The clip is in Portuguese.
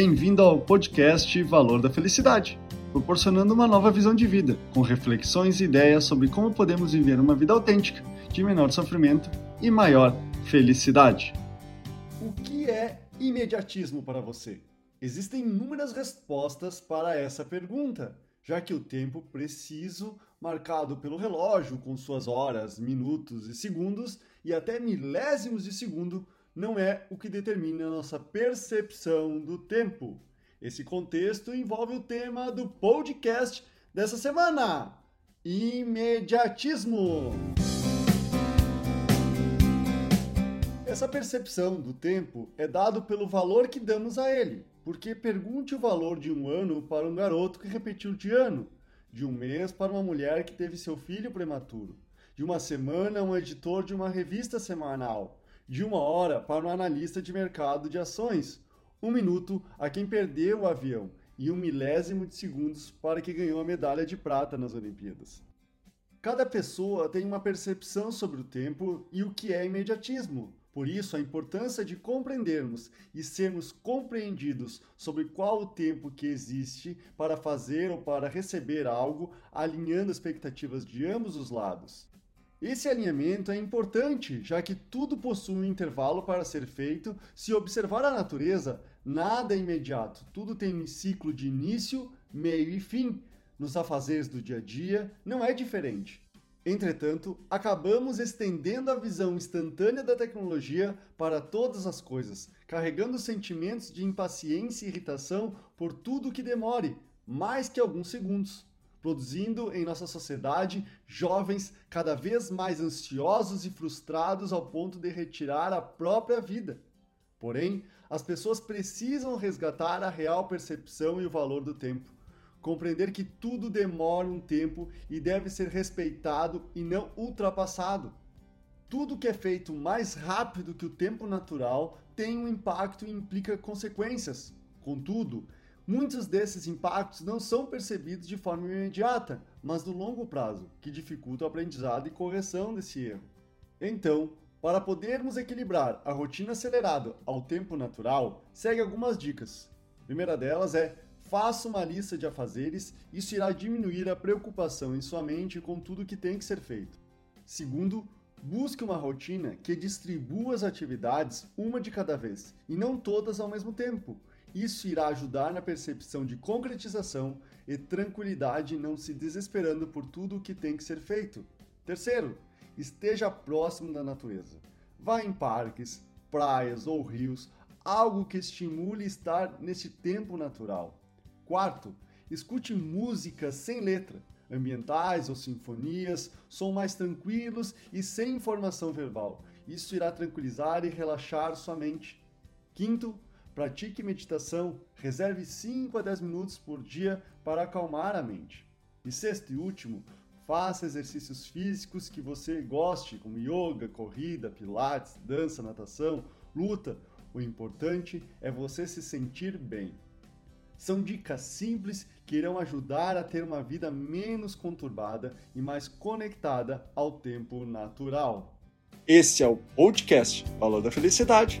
Bem-vindo ao podcast Valor da Felicidade, proporcionando uma nova visão de vida, com reflexões e ideias sobre como podemos viver uma vida autêntica, de menor sofrimento e maior felicidade. O que é imediatismo para você? Existem inúmeras respostas para essa pergunta, já que o tempo preciso, marcado pelo relógio, com suas horas, minutos e segundos, e até milésimos de segundo, não é o que determina a nossa percepção do tempo. Esse contexto envolve o tema do podcast dessa semana: imediatismo. Essa percepção do tempo é dado pelo valor que damos a ele, porque pergunte o valor de um ano para um garoto que repetiu de ano, de um mês para uma mulher que teve seu filho prematuro, de uma semana a um editor de uma revista semanal, de uma hora para um analista de mercado de ações, um minuto a quem perdeu o avião e um milésimo de segundos para quem ganhou a medalha de prata nas Olimpíadas. Cada pessoa tem uma percepção sobre o tempo e o que é imediatismo. Por isso, a importância de compreendermos e sermos compreendidos sobre qual o tempo que existe para fazer ou para receber algo, alinhando expectativas de ambos os lados. Esse alinhamento é importante, já que tudo possui um intervalo para ser feito. Se observar a natureza, nada é imediato, tudo tem um ciclo de início, meio e fim. Nos afazeres do dia a dia, não é diferente. Entretanto, acabamos estendendo a visão instantânea da tecnologia para todas as coisas, carregando sentimentos de impaciência e irritação por tudo que demore mais que alguns segundos produzindo em nossa sociedade jovens cada vez mais ansiosos e frustrados ao ponto de retirar a própria vida. Porém, as pessoas precisam resgatar a real percepção e o valor do tempo. Compreender que tudo demora um tempo e deve ser respeitado e não ultrapassado. Tudo que é feito mais rápido que o tempo natural tem um impacto e implica consequências. Contudo, Muitos desses impactos não são percebidos de forma imediata, mas no longo prazo, que dificulta o aprendizado e correção desse erro. Então, para podermos equilibrar a rotina acelerada ao tempo natural, segue algumas dicas. A primeira delas é faça uma lista de afazeres, isso irá diminuir a preocupação em sua mente com tudo que tem que ser feito. Segundo, busque uma rotina que distribua as atividades uma de cada vez e não todas ao mesmo tempo. Isso irá ajudar na percepção de concretização e tranquilidade, não se desesperando por tudo o que tem que ser feito. Terceiro, esteja próximo da natureza. Vá em parques, praias ou rios, algo que estimule estar neste tempo natural. Quarto, escute músicas sem letra, ambientais ou sinfonias, som mais tranquilos e sem informação verbal. Isso irá tranquilizar e relaxar sua mente. Quinto, Pratique meditação, reserve 5 a 10 minutos por dia para acalmar a mente. E sexto e último, faça exercícios físicos que você goste, como yoga, corrida, pilates, dança, natação, luta. O importante é você se sentir bem. São dicas simples que irão ajudar a ter uma vida menos conturbada e mais conectada ao tempo natural. Esse é o podcast Valor da Felicidade